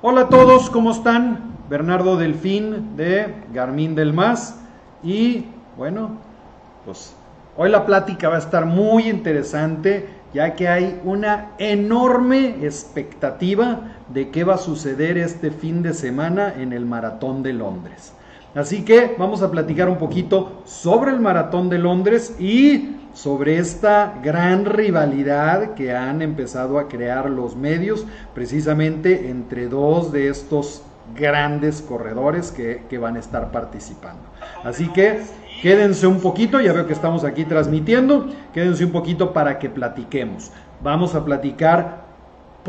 Hola a todos, ¿cómo están? Bernardo Delfín de Garmin del Más. Y bueno, pues hoy la plática va a estar muy interesante ya que hay una enorme expectativa de qué va a suceder este fin de semana en el Maratón de Londres. Así que vamos a platicar un poquito sobre el Maratón de Londres y sobre esta gran rivalidad que han empezado a crear los medios precisamente entre dos de estos grandes corredores que, que van a estar participando. Así que quédense un poquito, ya veo que estamos aquí transmitiendo, quédense un poquito para que platiquemos. Vamos a platicar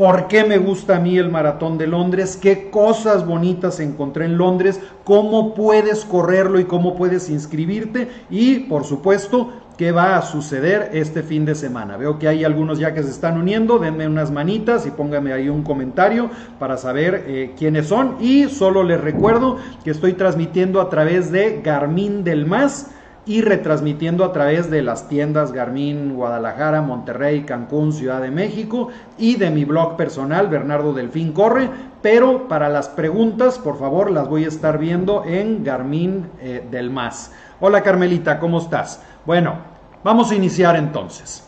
por qué me gusta a mí el maratón de Londres, qué cosas bonitas encontré en Londres, cómo puedes correrlo y cómo puedes inscribirte y por supuesto qué va a suceder este fin de semana. Veo que hay algunos ya que se están uniendo, denme unas manitas y pónganme ahí un comentario para saber eh, quiénes son. Y solo les recuerdo que estoy transmitiendo a través de Garmin del Más y retransmitiendo a través de las tiendas Garmin Guadalajara, Monterrey, Cancún, Ciudad de México y de mi blog personal Bernardo Delfín Corre, pero para las preguntas por favor las voy a estar viendo en Garmin eh, del Más. Hola Carmelita, ¿cómo estás? Bueno, vamos a iniciar entonces.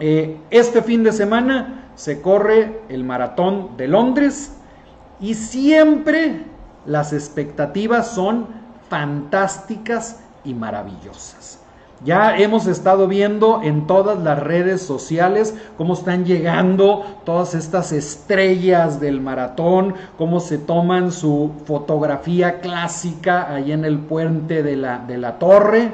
Eh, este fin de semana se corre el maratón de Londres y siempre las expectativas son fantásticas y maravillosas. Ya hemos estado viendo en todas las redes sociales cómo están llegando todas estas estrellas del maratón, cómo se toman su fotografía clásica ahí en el puente de la, de la torre.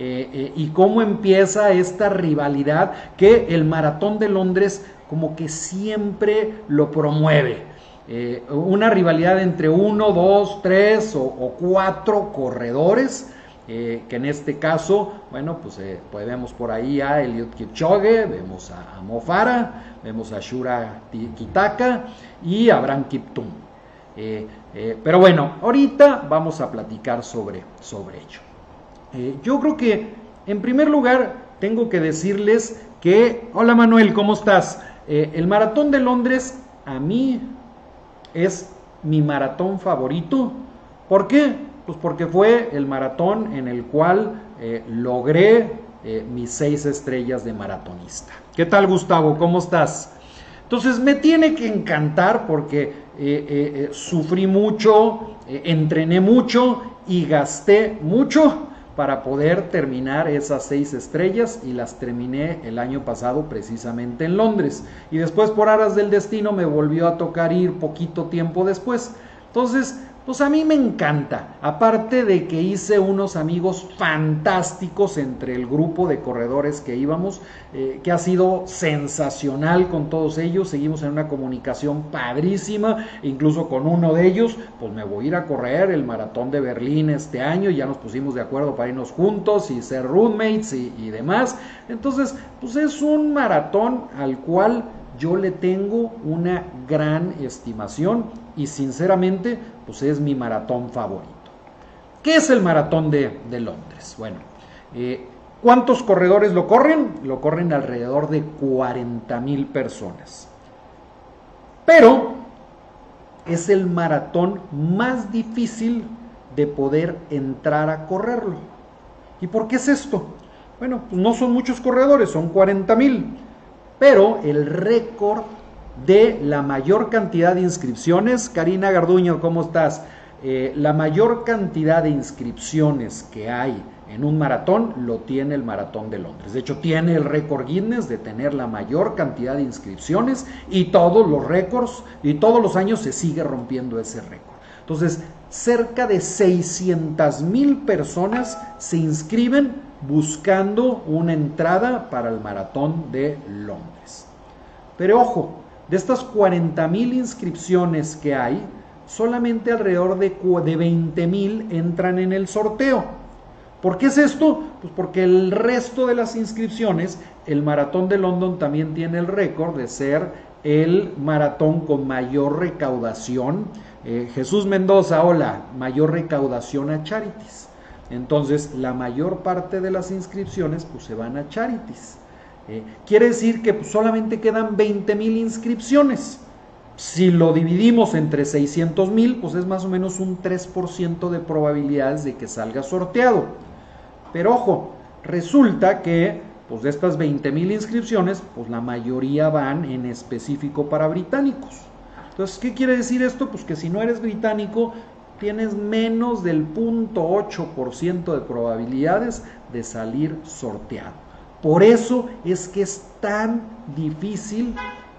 Eh, eh, y cómo empieza esta rivalidad que el maratón de Londres como que siempre lo promueve. Eh, una rivalidad entre uno, dos, tres o, o cuatro corredores eh, que en este caso, bueno, pues, eh, pues, vemos por ahí a Eliud Kipchoge, vemos a, Mofara, vemos a Shura Kitaka y a Abraham Kiptum. Eh, pero bueno, ahorita vamos a platicar sobre, sobre ello. yo creo que, en primer lugar, tengo que decirles que, hola Manuel, ¿cómo estás? el maratón de Londres a mí es mi maratón favorito. ¿Por qué? Pues porque fue el maratón en el cual eh, logré eh, mis seis estrellas de maratonista. ¿Qué tal Gustavo? ¿Cómo estás? Entonces me tiene que encantar porque eh, sufrí mucho, entrené mucho y gasté mucho para poder terminar esas seis estrellas y las terminé el año pasado precisamente en Londres. Y después por aras del destino me volvió a tocar ir poquito tiempo después. Entonces, pues a mí me encanta. Aparte de que hice unos amigos fantásticos entre el grupo de corredores que íbamos, eh, que ha sido sensacional con todos ellos. Seguimos en una comunicación padrísima, incluso con uno de ellos, pues me voy a ir a correr el maratón de Berlín este año. Ya nos pusimos de acuerdo para irnos juntos y ser roommates y, y demás. Entonces, pues es un maratón al cual yo le tengo una gran estimación y sinceramente pues es mi maratón favorito. ¿Qué es el maratón de, Londres? Bueno, eh, ¿cuántos corredores lo corren? Lo corren alrededor de 40 mil personas. Pero es el maratón más difícil de poder entrar a correrlo. ¿Y por qué es esto? Bueno, pues no son muchos corredores, son 40 mil pero el récord de la mayor cantidad de inscripciones, Karina Garduño, ¿cómo estás? Eh, la mayor cantidad de inscripciones que hay en un maratón lo tiene el Maratón de Londres. De hecho, tiene el récord Guinness de tener la mayor cantidad de inscripciones y todos los récords y todos los años se sigue rompiendo ese récord. Entonces, cerca de 600 mil personas se inscriben buscando una entrada para el maratón de Londres. Pero ojo, de estas 40 mil inscripciones que hay, solamente alrededor de, de 20 mil entran en el sorteo. ¿Por qué es esto? Pues porque el resto de las inscripciones, el maratón de London también tiene el récord de ser el maratón con mayor recaudación. Eh, Jesús Mendoza, hola, mayor recaudación a Charities. Entonces, la mayor parte de las inscripciones pues, se van a charities. Eh, quiere decir que pues, solamente quedan 20 mil inscripciones. si lo dividimos entre 600 mil, pues es más o menos un 3% de probabilidades de que salga sorteado. Pero ojo, resulta que pues de estas 20 mil inscripciones, pues la mayoría van en específico para británicos. Entonces, ¿qué quiere decir esto? Pues que si no eres británico, tienes menos del 0.8% de probabilidades de salir sorteado. Por eso es que es tan difícil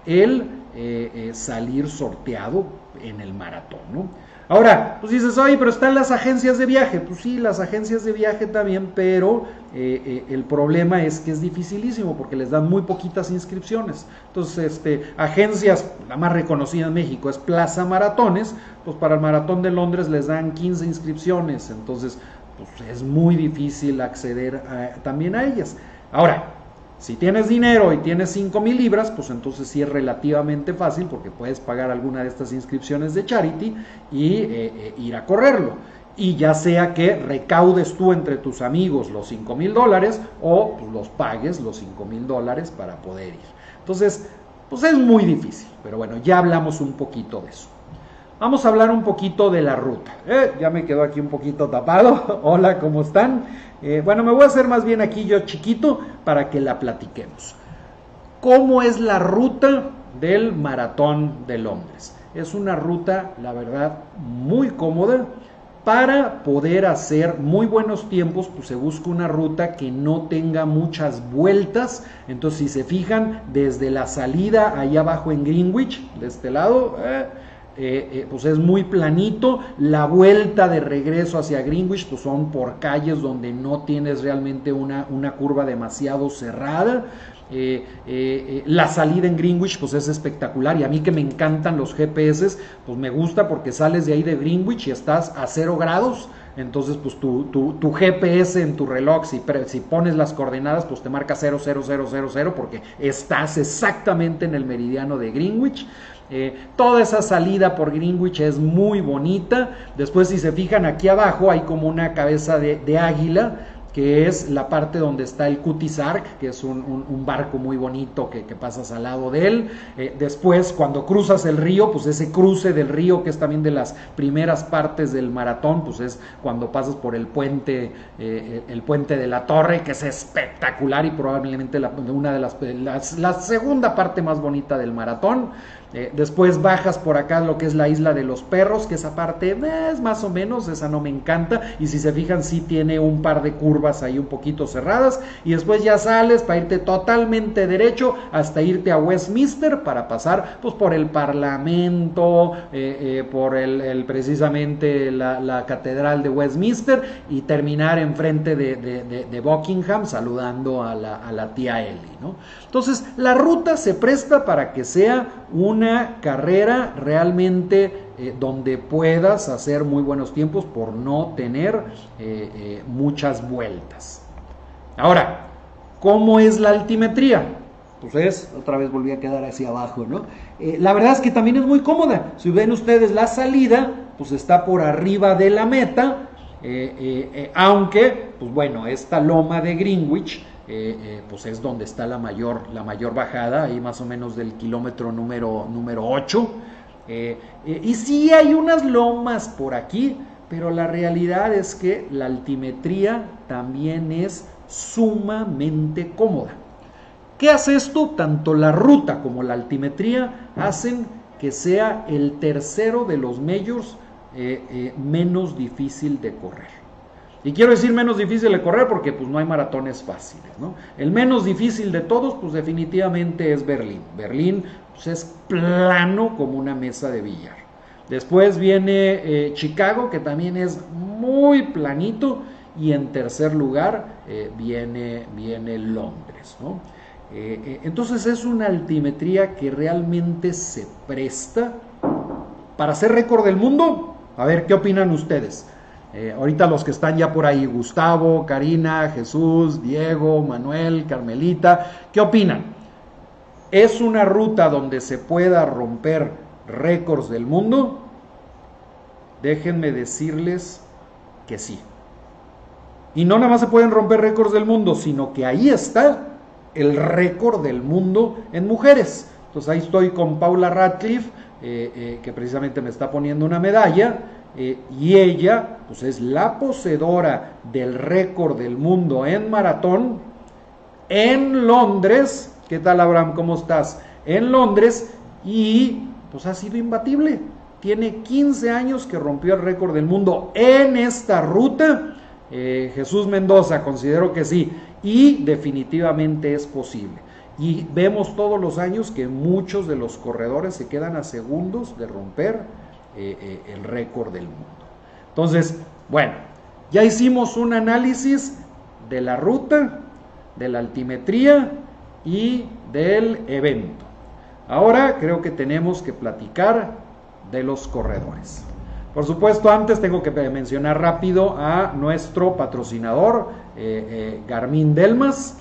el eh, eh, salir sorteado en el maratón, ¿no? Ahora, pues dices, oye, pero están las agencias de viaje. Pues sí, las agencias de viaje también, pero eh, el problema es que es dificilísimo porque les dan muy poquitas inscripciones. Entonces, este, agencias, la más reconocida en México es Plaza Maratones, pues para el Maratón de Londres les dan 15 inscripciones. Entonces, pues es muy difícil acceder también a ellas. Ahora, si tienes dinero y tienes 5 mil libras, pues entonces sí es relativamente fácil porque puedes pagar alguna de estas inscripciones de charity y eh, eh, ir a correrlo. Y ya sea que recaudes tú entre tus amigos los 5 mil dólares o los pagues los 5 mil dólares para poder ir. Entonces, pues es muy difícil, pero bueno, ya hablamos un poquito de eso. Vamos a hablar un poquito de la ruta. Eh, ya me quedó aquí un poquito tapado. Hola, ¿cómo están? Eh, bueno, me voy a hacer más bien aquí yo chiquito para que la platiquemos. ¿Cómo es la ruta del maratón de Londres? Es una ruta, la verdad, muy cómoda. Para poder hacer muy buenos tiempos, pues se busca una ruta que no tenga muchas vueltas. Entonces, si se fijan, desde la salida ahí abajo en Greenwich, de este lado, eh, eh, eh, pues es muy planito. La vuelta de regreso hacia Greenwich, pues son por calles donde no tienes realmente una, una curva demasiado cerrada. Eh, la salida en Greenwich pues es espectacular y a mí que me encantan los GPS pues me gusta porque sales de ahí de Greenwich y estás a cero grados entonces pues tu, tu, GPS en tu reloj si, si, pones las coordenadas pues te marca 00000 porque estás exactamente en el meridiano de Greenwich eh, toda esa salida por Greenwich es muy bonita. Después, si se fijan aquí abajo, hay como una cabeza de águila que es la parte donde está el Cutisark, que es un, barco muy bonito que, pasas al lado de él. Eh, después, cuando cruzas el río, pues ese cruce del río, que es también de las primeras partes del maratón, pues es cuando pasas por el puente, eh, el puente de la torre, que es espectacular y probablemente una de las, la segunda parte más bonita del maratón. Eh, después bajas por acá lo que es la isla de los perros, que esa parte es más o menos, esa no me encanta. Y si se fijan, sí tiene un par de curvas ahí un poquito cerradas. Y después ya sales para irte totalmente derecho hasta irte a Westminster para pasar pues por el Parlamento, eh, eh, por el, precisamente la, Catedral de Westminster y terminar enfrente de, de, Buckingham saludando a la, a la tía Ellie. ¿no? Entonces, la ruta se presta para que sea una carrera realmente eh, donde puedas hacer muy buenos tiempos por no tener eh, eh, muchas vueltas. Ahora, ¿cómo es la altimetría? Pues es, otra vez volví a quedar hacia abajo, ¿no? la verdad es que también es muy cómoda. Si ven ustedes la salida, pues está por arriba de la meta, aunque, pues bueno, esta loma de Greenwich eh, eh, pues es donde está la mayor, la mayor bajada, ahí más o menos del kilómetro número, número 8. Eh, y sí hay unas lomas por aquí, pero la realidad es que la altimetría también es sumamente cómoda. ¿Qué hace esto? Tanto la ruta como la altimetría hacen que sea el tercero de los majors menos difícil de correr. Y quiero decir menos difícil de correr porque pues no hay maratones fáciles, ¿no? El menos difícil de todos pues definitivamente es Berlín. Berlín pues, es plano como una mesa de billar. Después viene eh, Chicago que también es muy planito y en tercer lugar eh, viene, viene Londres, ¿no? Eh, entonces es una altimetría que realmente se presta para hacer récord del mundo. A ver, ¿qué opinan ustedes? Eh, ahorita los que están ya por ahí, Gustavo, Karina, Jesús, Diego, Manuel, Carmelita, ¿qué opinan? ¿Es una ruta donde se pueda romper récords del mundo? Déjenme decirles que sí. Y no nada más se pueden romper récords del mundo, sino que ahí está el récord del mundo en mujeres. Entonces ahí estoy con Paula Radcliffe, eh, eh, que precisamente me está poniendo una medalla, eh, y ella pues es la poseedora del récord del mundo en maratón en Londres. ¿Qué tal Abraham? ¿Cómo estás? En Londres y pues ha sido imbatible. Tiene 15 años que rompió el récord del mundo en esta ruta. Jesús Mendoza, considero que sí. Y definitivamente es posible. Y vemos todos los años que muchos de los corredores se quedan a segundos de romper eh, eh, el récord del mundo. Entonces, bueno, ya hicimos un análisis de la ruta, de la altimetría y del evento. Ahora creo que tenemos que platicar de los corredores. Por supuesto, antes tengo que mencionar rápido a nuestro patrocinador, eh, Garmin Delmas.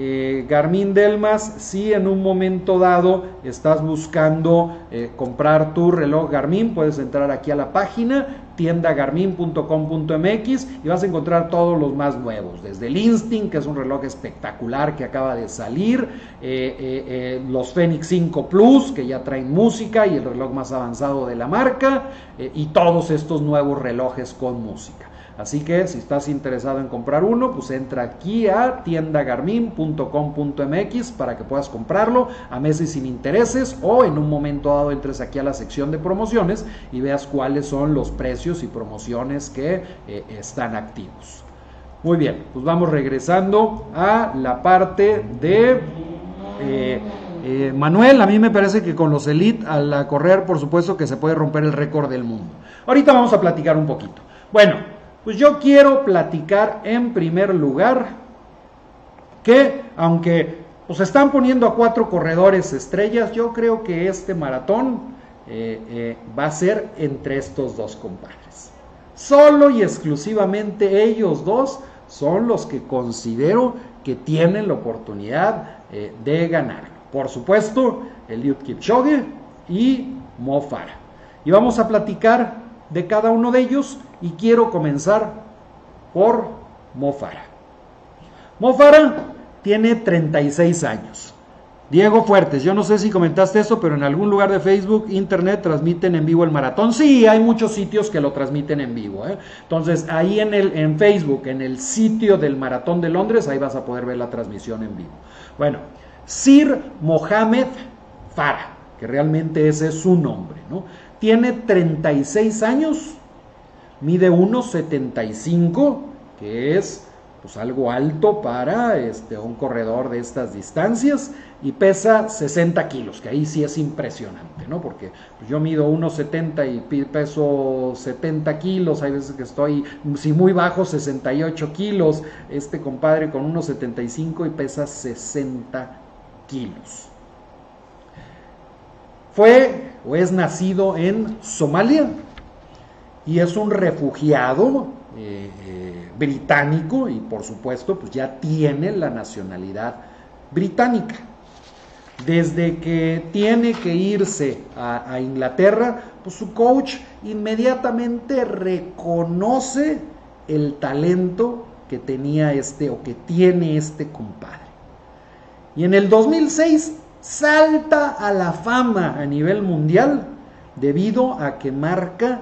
Eh, Garmin Delmas, si en un momento dado estás buscando eh, comprar tu reloj Garmin, puedes entrar aquí a la página tiendagarmin.com.mx y vas a encontrar todos los más nuevos, desde el Instinct, que es un reloj espectacular que acaba de salir, eh, los Fenix 5 Plus, que ya traen música y el reloj más avanzado de la marca, y todos estos nuevos relojes con música. Así que si estás interesado en comprar uno, pues entra aquí a tiendagarmin.com.mx para que puedas comprarlo a meses sin intereses o en un momento dado entres aquí a la sección de promociones y veas cuáles son los precios y promociones que eh, están activos. Muy bien, pues vamos regresando a la parte de... Eh, eh, Manuel, a mí me parece que con los Elite al correr, por supuesto que se puede romper el récord del mundo. Ahorita vamos a platicar un poquito. Bueno, pues yo quiero platicar en primer lugar que aunque pues están poniendo a cuatro corredores estrellas, yo creo que este maratón eh, eh, va a ser entre estos dos compadres. Solo y exclusivamente ellos dos son los que considero que tienen la oportunidad eh, de ganar. Por supuesto, Eliud Kipchoge y Mo Farah. Y vamos a platicar de cada uno de ellos y quiero comenzar por Mofara. Mofara tiene 36 años. Diego Fuertes, yo no sé si comentaste eso, pero en algún lugar de Facebook, Internet, transmiten en vivo el maratón. Sí, hay muchos sitios que lo transmiten en vivo. ¿eh? Entonces, ahí en, el, en Facebook, en el sitio del Maratón de Londres, ahí vas a poder ver la transmisión en vivo. Bueno, Sir Mohamed Farah, que realmente ese es su nombre, ¿no? Tiene 36 años, mide 1,75, que es pues algo alto para este, un corredor de estas distancias y pesa 60 kilos, que ahí sí es impresionante, ¿no? Porque yo mido 1,70 y peso 70 kilos, hay veces que estoy, si muy bajo, 68 kilos, este compadre con 1,75 y pesa 60 kilos. Fue o es nacido en Somalia y es un refugiado eh, eh, británico y por supuesto pues ya tiene la nacionalidad británica. Desde que tiene que irse a, a Inglaterra, pues su coach inmediatamente reconoce el talento que tenía este o que tiene este compadre. Y en el 2006 salta a la fama a nivel mundial debido a que marca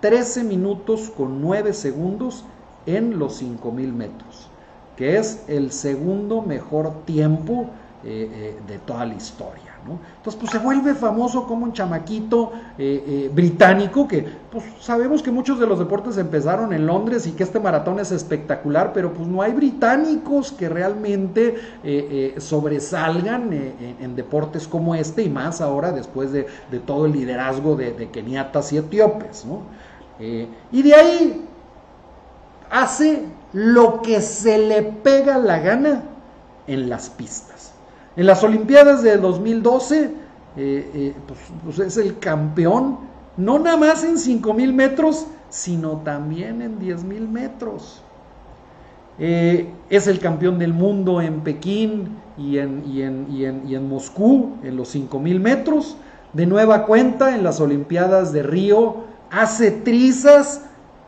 13 minutos con 9 segundos en los 5000 metros, que es el segundo mejor tiempo eh, eh, de toda la historia. Entonces, pues se vuelve famoso como un chamaquito eh, británico que, pues sabemos que muchos de los deportes empezaron en Londres y que este maratón es espectacular, pero pues no hay británicos que realmente sobresalgan en deportes como este y más ahora después de, todo el liderazgo de, keniatas y etíopes. y de ahí hace lo que se le pega la gana en las pistas. En las Olimpiadas de 2012, eh, eh, pues, pues, es el campeón, no nada más en 5.000 metros, sino también en 10.000 metros. Eh, es el campeón del mundo en Pekín y en, y en, y en, y en Moscú, en los 5.000 metros. De nueva cuenta, en las Olimpiadas de Río, hace trizas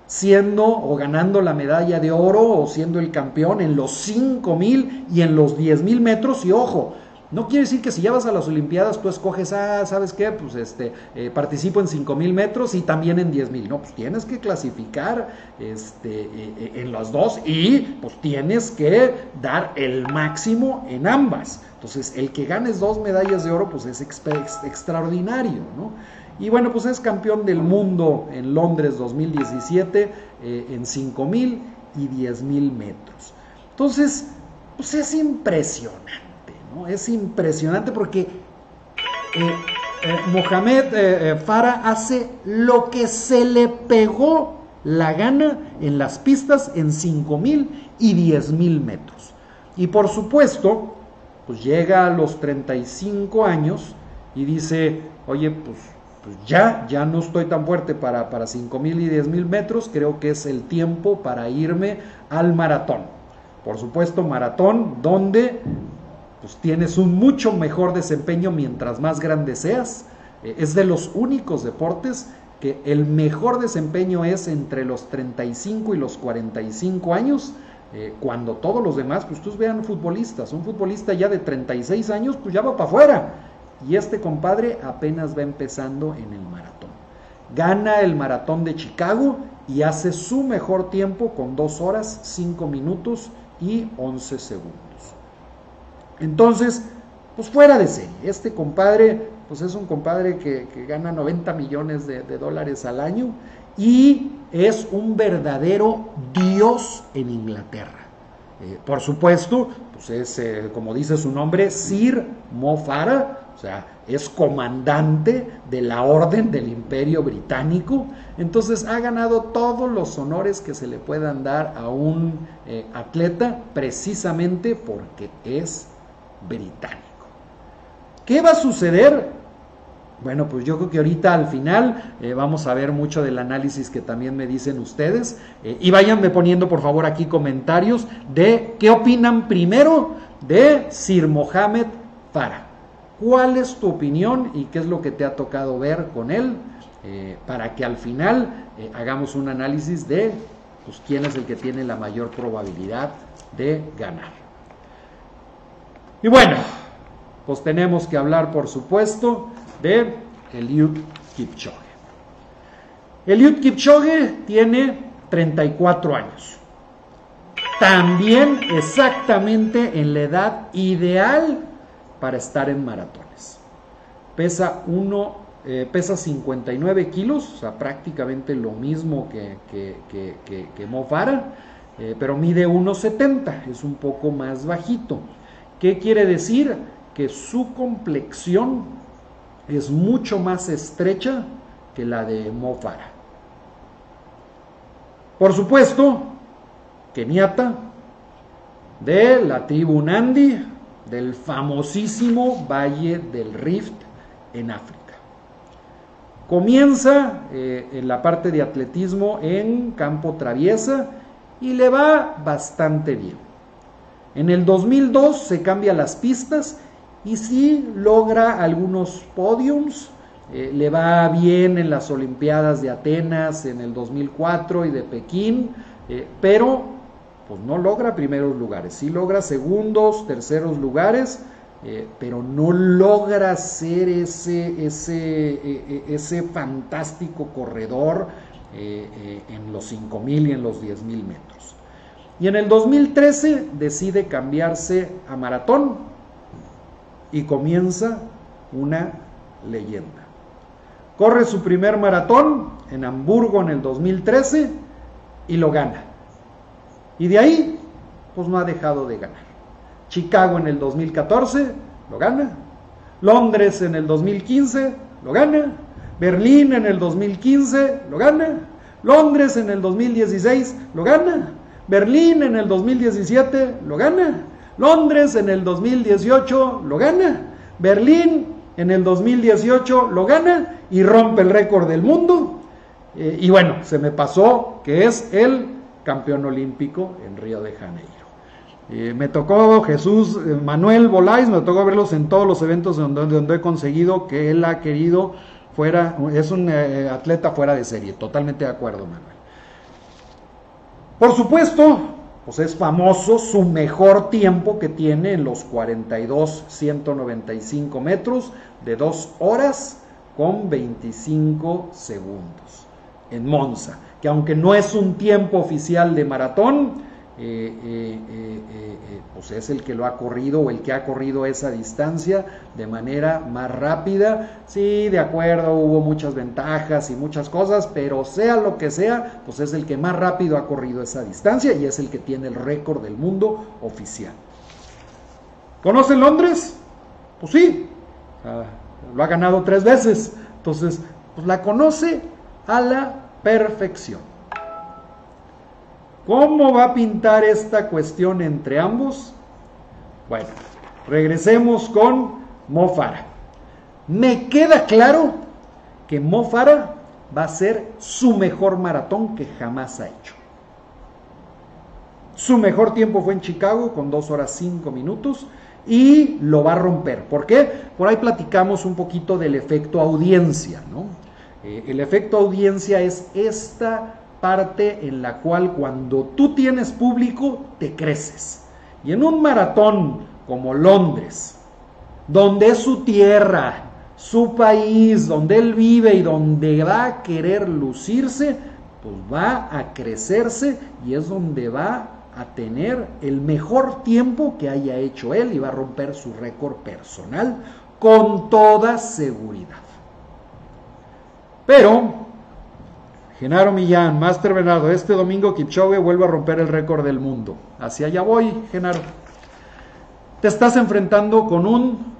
siendo o ganando la medalla de oro o siendo el campeón en los 5.000 y en los 10.000 metros. Y ojo, No quiere decir que si ya vas a las Olimpiadas tú escoges, ah, ¿sabes qué? Pues este, eh, participo en 5000 metros y también en 10000. No, pues tienes que clasificar este, eh, eh, en los dos y pues tienes que dar el máximo en ambas. Entonces, el que ganes dos medallas de oro, pues es extraordinario, ¿no? Y bueno, pues es campeón del mundo en Londres 2017 en 5000 y 10000 metros. Entonces, pues es impresionante. Es impresionante porque eh, eh, Mohamed eh, Farah hace lo que se le pegó la gana en las pistas en 5.000 y 10.000 metros. Y por supuesto, pues llega a los 35 años y dice, oye, pues, pues ya, ya no estoy tan fuerte para, para 5.000 y 10.000 metros, creo que es el tiempo para irme al maratón. Por supuesto, maratón donde pues tienes un mucho mejor desempeño mientras más grande seas. Eh, es de los únicos deportes que el mejor desempeño es entre los 35 y los 45 años, eh, cuando todos los demás, pues tú vean futbolistas, un futbolista ya de 36 años, pues ya va para afuera. Y este compadre apenas va empezando en el maratón. Gana el maratón de Chicago y hace su mejor tiempo con 2 horas, 5 minutos y 11 segundos. Entonces, pues fuera de serie. Este compadre, pues es un compadre que, gana 90 millones de, dólares al año y es un verdadero dios en Inglaterra. Eh, por supuesto, pues es, eh, como dice su nombre, Sir Mo Farah, o sea, es comandante de la Orden del Imperio Británico, entonces ha ganado todos los honores que se le puedan dar a un eh, atleta precisamente porque es británico. ¿Qué va a suceder? Bueno, pues yo creo que ahorita al final eh, vamos a ver mucho del análisis que también me dicen ustedes. Eh, y váyanme poniendo por favor aquí comentarios de qué opinan primero de Sir Mohamed Farah. ¿Cuál es tu opinión y qué es lo que te ha tocado ver con él? Eh, para que al final hagamos un análisis de pues, quién es el que tiene la mayor probabilidad de ganar. Y bueno, pues tenemos que hablar, por supuesto, de Eliud Kipchoge. Eliud Kipchoge tiene 34 años. También exactamente en la edad ideal para estar en maratones. Pesa uno, eh, pesa 59 kilos, o sea, prácticamente lo mismo que, que, que, Mo Farah, eh, pero mide 1,70, es un poco más bajito. ¿Qué quiere decir? Que su complexión es mucho más estrecha que la de Mofara. Por supuesto, Keniata, de la tribu Nandi, del famosísimo Valle del Rift en África. Comienza eh, en la parte de atletismo en campo traviesa y le va bastante bien. En el 2002 se cambia las pistas y sí logra algunos podiums. Eh, le va bien en las Olimpiadas de Atenas en el 2004 y de Pekín, eh, pero pues no logra primeros lugares. Sí logra segundos, terceros lugares, eh, pero no logra ser ese, ese, ese fantástico corredor en los 5.000 y en los 10.000 metros. Y en el 2013 decide cambiarse a maratón y comienza una leyenda. Corre su primer maratón en Hamburgo en el 2013 y lo gana. Y de ahí, pues no ha dejado de ganar. Chicago en el 2014 lo gana. Londres en el 2015 lo gana. Berlín en el 2015 lo gana. Londres en el 2016 lo gana. Berlín en el 2017 lo gana. Londres en el 2018 lo gana. Berlín en el 2018 lo gana y rompe el récord del mundo. Eh, y bueno, se me pasó que es el campeón olímpico en Río de Janeiro. Eh, me tocó Jesús eh, Manuel Bolais, me tocó verlos en todos los eventos donde, he conseguido que él ha querido fuera, es un atleta fuera de serie, totalmente de acuerdo Manuel. Por supuesto, pues es famoso su mejor tiempo que tiene en los 42 195 metros de 2 horas con 25 segundos en Monza, que aunque no es un tiempo oficial de maratón, eh, eh, eh, pues es el que lo ha corrido o el que ha corrido esa distancia de manera más rápida. Sí, de acuerdo, hubo muchas ventajas y muchas cosas, pero sea lo que sea, pues es el que más rápido ha corrido esa distancia y es el que tiene el récord del mundo oficial. ¿Conocen Londres? Pues sí, lo ha ganado tres veces, entonces pues la conoce a la perfección. ¿Cómo va a pintar esta cuestión entre ambos? Bueno, regresemos con Mofara. Me queda claro que Mofara va a ser su mejor maratón que jamás ha hecho. Su mejor tiempo fue en Chicago con 2 horas 5 minutos y lo va a romper. ¿Por qué? Por ahí platicamos un poquito del efecto audiencia. ¿no? Eh, el efecto audiencia es esta parte en la cual cuando tú tienes público te creces. Y en un maratón como Londres, donde es su tierra, su país, donde él vive y donde va a querer lucirse, pues va a crecerse y es donde va a tener el mejor tiempo que haya hecho él y va a romper su récord personal con toda seguridad. Pero Genaro Millán, Master Bernardo, este domingo Kipchoge vuelve a romper el récord del mundo. Hacia allá voy, Genaro. Te estás enfrentando con un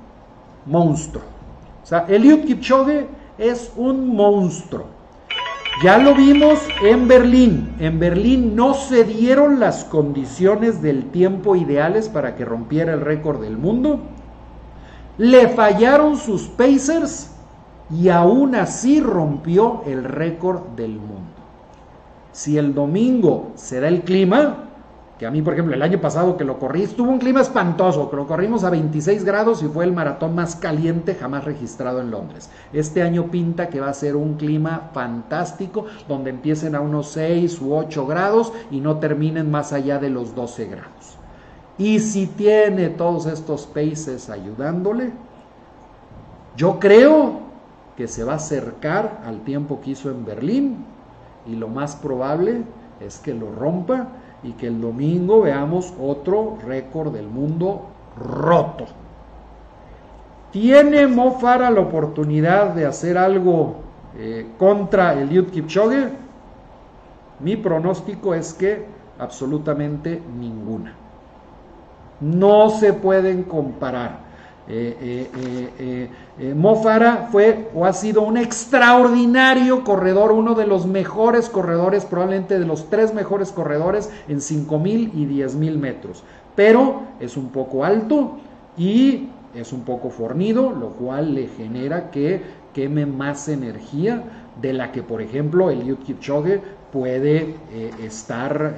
monstruo. O sea, Eliud Kipchoge es un monstruo. Ya lo vimos en Berlín. En Berlín no se dieron las condiciones del tiempo ideales para que rompiera el récord del mundo. Le fallaron sus pacers y aún así rompió el récord del mundo. Si el domingo se da el clima, que a mí, por ejemplo, el año pasado que lo corrí, estuvo un clima espantoso, que lo corrimos a 26 grados y fue el maratón más caliente jamás registrado en Londres. Este año pinta que va a ser un clima fantástico, donde empiecen a unos 6 u 8 grados y no terminen más allá de los 12 grados. Y si tiene todos estos paces ayudándole, yo creo que se va a acercar al tiempo que hizo en Berlín y lo más probable es que lo rompa y que el domingo veamos otro récord del mundo roto. ¿Tiene Mofara la oportunidad de hacer algo eh, contra Eliud Kipchoge? Mi pronóstico es que absolutamente ninguna. No se pueden comparar. Eh, eh, eh, Mofara fue o ha sido un extraordinario corredor, uno de los mejores corredores, probablemente de los tres mejores corredores en 5.000 y 10.000 metros. Pero es un poco alto y es un poco fornido, lo cual le genera que queme más energía de la que, por ejemplo, el Kipchoge puede estar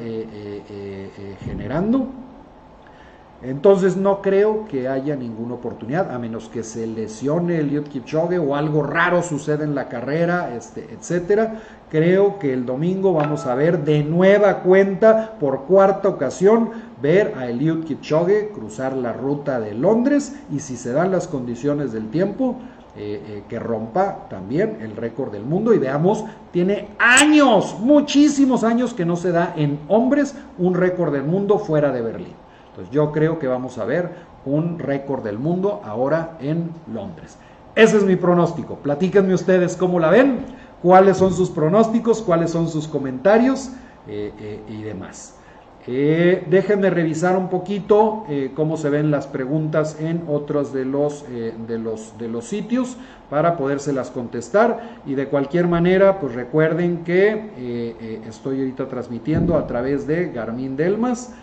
generando. Entonces no creo que haya ninguna oportunidad, a menos que se lesione Eliud Kipchoge o algo raro suceda en la carrera, este, etcétera. Creo que el domingo vamos a ver de nueva cuenta, por cuarta ocasión, ver a Eliud Kipchoge cruzar la ruta de Londres y si se dan las condiciones del tiempo, eh, eh, que rompa también el récord del mundo y veamos, tiene años, muchísimos años que no se da en hombres un récord del mundo fuera de Berlín. Entonces yo creo que vamos a ver un récord del mundo ahora en Londres. Ese es mi pronóstico. Platíquenme ustedes cómo la ven, cuáles son sus pronósticos, cuáles son sus comentarios eh, eh, y demás. Eh, déjenme revisar un poquito cómo se ven las preguntas en otros de los, de, los, de los sitios para podérselas contestar. Y de cualquier manera, pues recuerden que estoy ahorita transmitiendo a través de Garmin Delmas.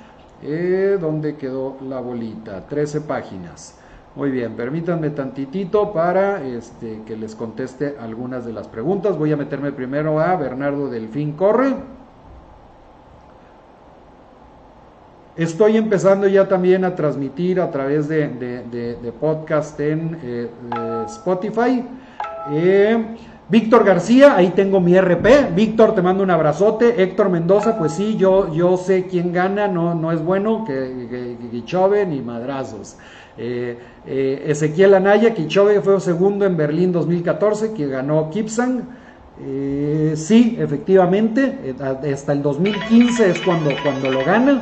Eh, ¿Dónde quedó la bolita? 13 páginas. Muy bien, permítanme tantitito para este, que les conteste algunas de las preguntas. Voy a meterme primero a Bernardo Delfín Corre. Estoy empezando ya también a transmitir a través de, podcast en eh, Spotify. Eh, Víctor García, ahí tengo mi RP. Víctor, te mando un abrazote. Héctor Mendoza, pues sí, yo, yo sé quién gana, no, no es bueno que, que, ni madrazos. Eh, eh, Ezequiel Anaya, Kichove fue segundo en Berlín 2014, que ganó Kipsang. Eh, sí, efectivamente, hasta el 2015 es cuando, cuando lo gana.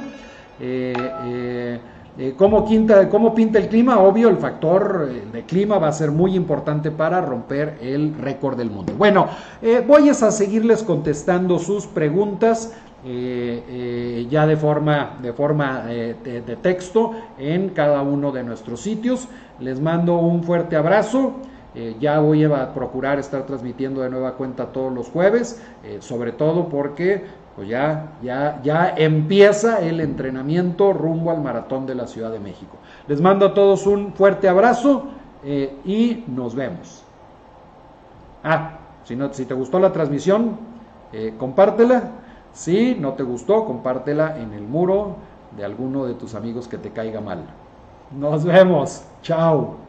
Eh, ¿cómo, pinta el clima? Obvio, el factor eh, de clima va a ser muy importante para romper el récord del mundo. Bueno, eh, voy a seguirles contestando sus preguntas. ya de forma, de, forma de, texto en cada uno de nuestros sitios. Les mando un fuerte abrazo. ya voy a procurar estar transmitiendo de nueva cuenta todos los jueves, sobre todo porque pues ya, ya, ya empieza el entrenamiento rumbo al maratón de la Ciudad de México. Les mando a todos un fuerte abrazo eh, y nos vemos. Ah, si, no, si te gustó la transmisión, eh, compártela. Si no te gustó, compártela en el muro de alguno de tus amigos que te caiga mal. Nos vemos. Chao.